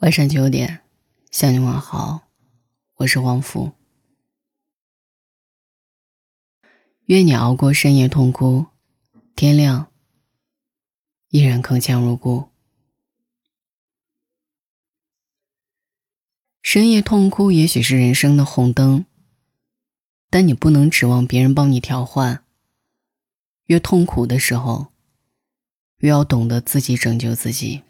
晚上九点，向你问好，我是王福。愿你熬过深夜痛哭，天亮依然铿锵如故。深夜痛哭也许是人生的红灯，但你不能指望别人帮你调换。越痛苦的时候，越要懂得自己拯救自己。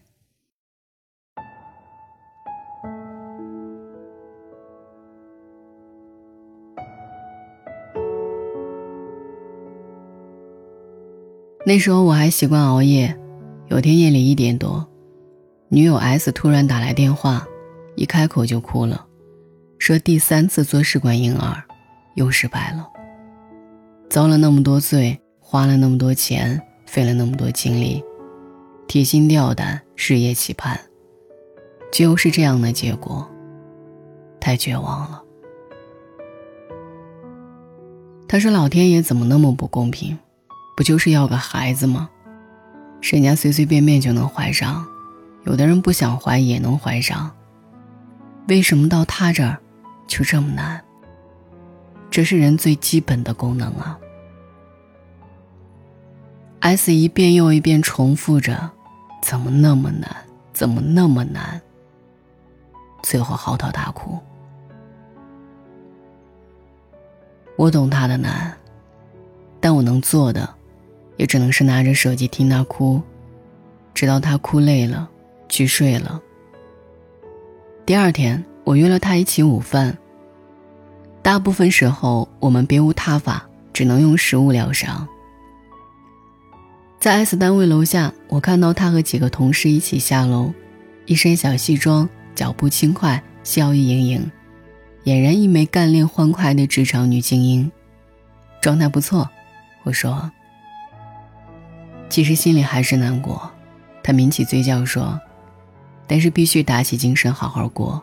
那时候我还习惯熬夜，有天夜里一点多，女友 S 突然打来电话，一开口就哭了，说第三次做试管婴儿，又失败了。遭了那么多罪，花了那么多钱，费了那么多精力，提心吊胆，日夜期盼，就是这样的结果，太绝望了。他说：“老天爷怎么那么不公平？”不就是要个孩子吗？人家随随便便就能怀上，有的人不想怀也能怀上。为什么到他这儿就这么难？这是人最基本的功能啊！S 一遍又一遍重复着：“怎么那么难？怎么那么难？”最后嚎啕大哭。我懂他的难，但我能做的。也只能是拿着手机听他哭，直到他哭累了，去睡了。第二天，我约了他一起午饭。大部分时候，我们别无他法，只能用食物疗伤。在 S 单位楼下，我看到他和几个同事一起下楼，一身小西装，脚步轻快，笑意盈盈，俨然一枚干练欢快的职场女精英，状态不错。我说。其实心里还是难过，他抿起嘴角说：“但是必须打起精神好好过。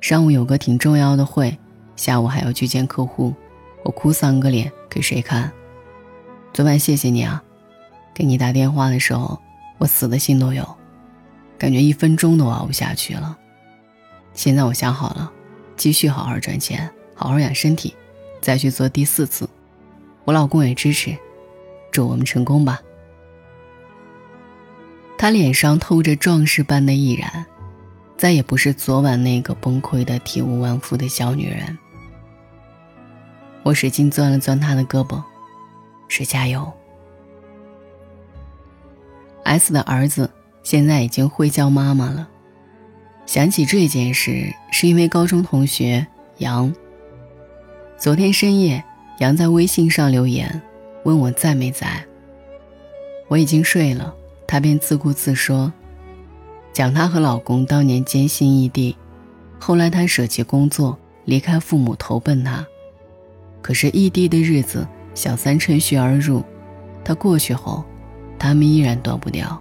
上午有个挺重要的会，下午还要去见客户，我哭丧个脸给谁看？昨晚谢谢你啊，给你打电话的时候，我死的心都有，感觉一分钟都熬不下去了。现在我想好了，继续好好赚钱，好好养身体，再去做第四次。我老公也支持，祝我们成功吧。”他脸上透着壮士般的毅然，再也不是昨晚那个崩溃的体无完肤的小女人。我使劲攥了攥他的胳膊，是加油。S 的儿子现在已经会叫妈妈了。想起这件事，是因为高中同学杨。昨天深夜，杨在微信上留言，问我在没在。我已经睡了。她便自顾自说，讲她和老公当年艰辛异地，后来她舍弃工作，离开父母投奔他。可是异地的日子，小三趁虚而入，他过去后，他们依然断不掉。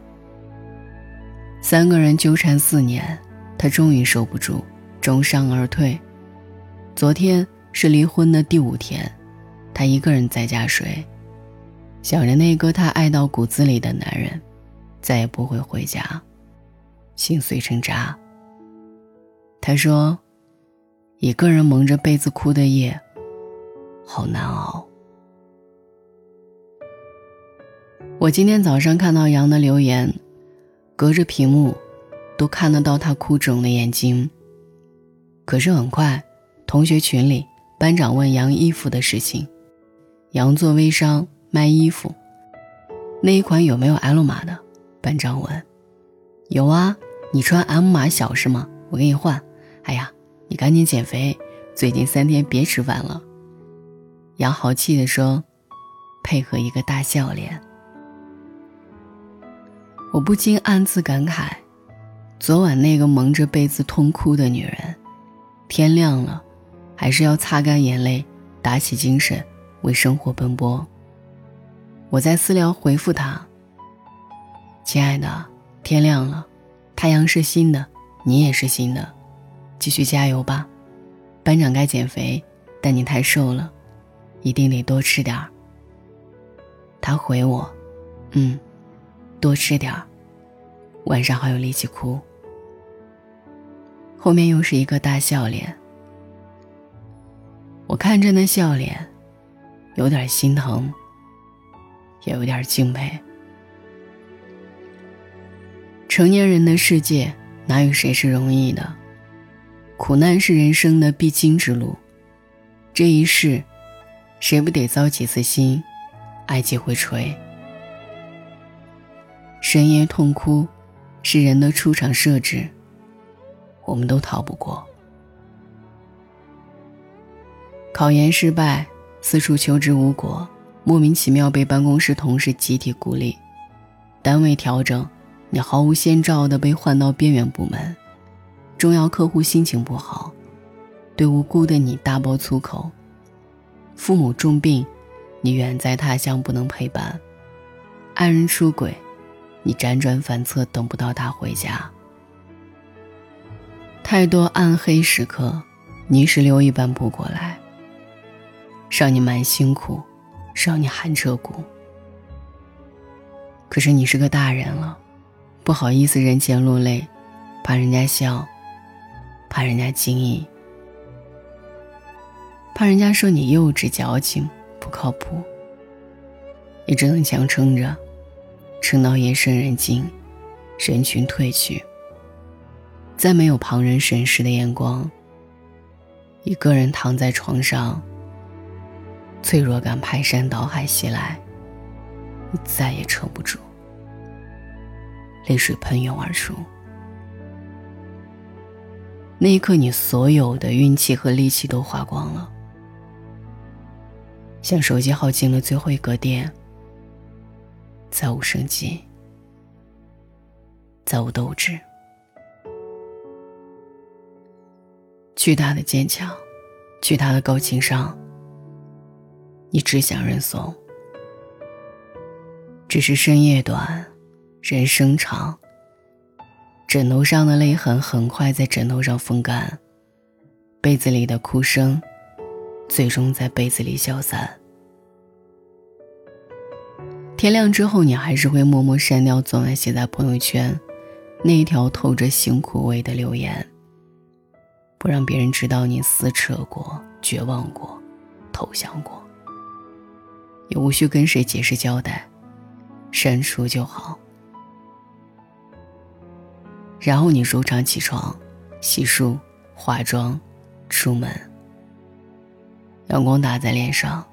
三个人纠缠四年，他终于受不住，重伤而退。昨天是离婚的第五天，他一个人在家睡，想着那个他爱到骨子里的男人。再也不会回家，心碎成渣。他说：“一个人蒙着被子哭的夜，好难熬。”我今天早上看到杨的留言，隔着屏幕，都看得到他哭肿的眼睛。可是很快，同学群里班长问杨衣服的事情，杨做微商卖衣服，那一款有没有 L 码的？班长问：“有啊，你穿 M 码小是吗？我给你换。哎呀，你赶紧减肥，最近三天别吃饭了。”杨豪气地说，配合一个大笑脸。我不禁暗自感慨：昨晚那个蒙着被子痛哭的女人，天亮了，还是要擦干眼泪，打起精神为生活奔波。我在私聊回复她。亲爱的，天亮了，太阳是新的，你也是新的，继续加油吧。班长该减肥，但你太瘦了，一定得多吃点儿。他回我，嗯，多吃点儿，晚上好有力气哭。后面又是一个大笑脸。我看着那笑脸，有点心疼，也有点敬佩。成年人的世界，哪有谁是容易的？苦难是人生的必经之路。这一世，谁不得遭几次心，爱几回锤？深夜痛哭，是人的出场设置，我们都逃不过。考研失败，四处求职无果，莫名其妙被办公室同事集体孤立，单位调整，你毫无先兆的被换到边缘部门，重要客户心情不好。对无辜的你大爆粗口，父母重病，你远在他乡不能陪伴；爱人出轨，你辗转反侧等不到他回家。太多暗黑时刻，泥石流一般扑过来，让你蛮辛苦，让你寒彻骨。可是你是个大人了，不好意思人前落泪，怕人家笑，怕人家惊异。怕人家说你幼稚、矫情、不靠谱，你只能强撑着，撑到夜深人静，人群退去，再没有旁人审视的眼光，一个人躺在床上，脆弱感排山倒海袭来，你再也撑不住，泪水喷涌而出。那一刻，你所有的运气和力气都花光了。像手机耗尽了最后一格电，再无生机，再无斗志。巨大的坚强，巨大的高情商，你只想认怂。只是深夜短，人生长。枕头上的泪痕很快在枕头上风干，被子里的哭声。最终在被子里消散。天亮之后，你还是会默默删掉昨晚写在朋友圈那一条透着辛苦味的留言，不让别人知道你撕扯过、绝望过、投降过，也无需跟谁解释交代，删除就好。然后你如常起床、洗漱、化妆、出门。阳光打在脸上，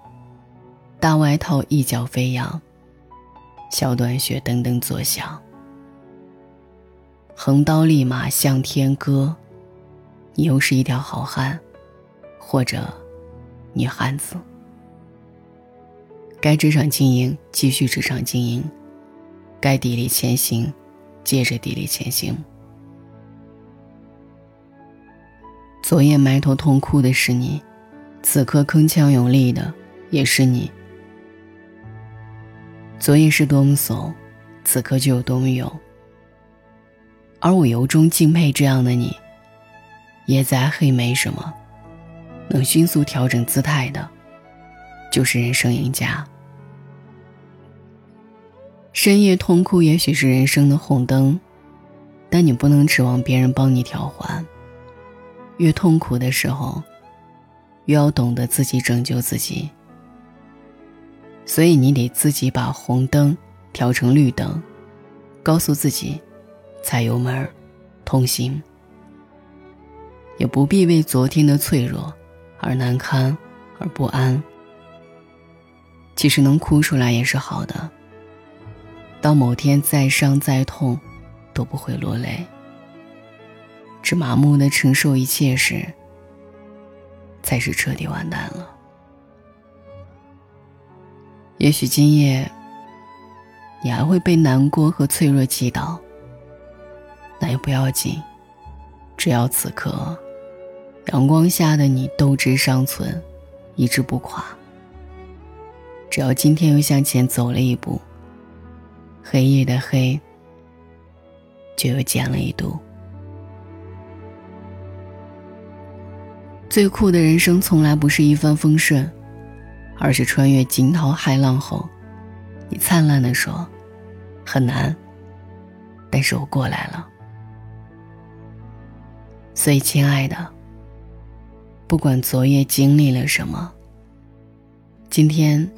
大外套一角飞扬，小短靴噔噔作响。横刀立马向天歌，你又是一条好汉，或者女汉子。该职场经营继续职场经营，该砥砺前行，接着砥砺前行。昨夜埋头痛哭的是你。此刻铿锵有力的也是你。昨夜是多么怂，此刻就有多么勇。而我由衷敬佩这样的你。也再黑没什么，能迅速调整姿态的，就是人生赢家。深夜痛哭也许是人生的红灯，但你不能指望别人帮你调换。越痛苦的时候。越要懂得自己拯救自己，所以你得自己把红灯调成绿灯，告诉自己踩油门通行，也不必为昨天的脆弱而难堪而不安。其实能哭出来也是好的。当某天再伤再痛，都不会落泪，只麻木的承受一切时。才是彻底完蛋了。也许今夜，你还会被难过和脆弱击倒，那也不要紧，只要此刻，阳光下的你斗志尚存，意志不垮。只要今天又向前走了一步，黑夜的黑就又减了一度。最酷的人生从来不是一帆风顺而是穿越惊涛骇浪后你灿烂的说很难但是我过来了。所以亲爱的不管昨夜经历了什么今天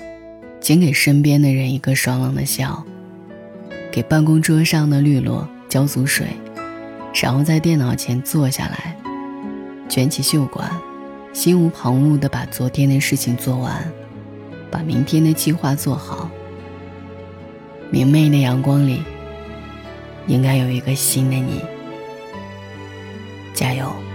请给身边的人一个爽朗的笑。给办公桌上的绿萝浇足水然后在电脑前坐下来卷起袖管心无旁骛的把昨天的事情做完把明天的计划做好。明媚的阳光里应该有一个新的你。加油。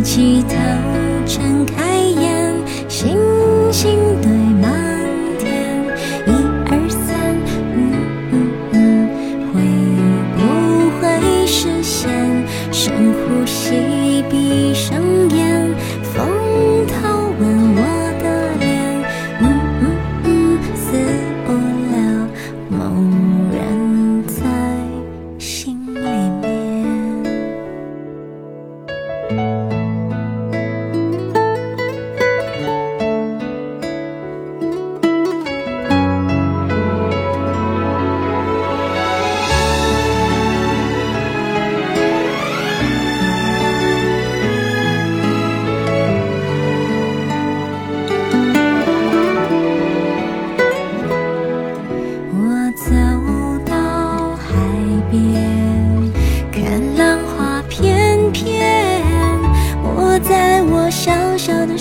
抬起头睁开眼星星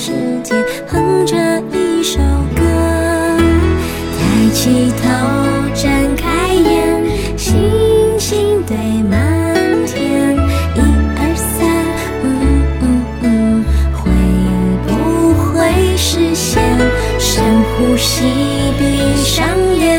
世界哼着一首歌，抬起头，睁开眼，星星堆满天，一二三，嗯嗯嗯，会不会实现？深呼吸，闭上眼。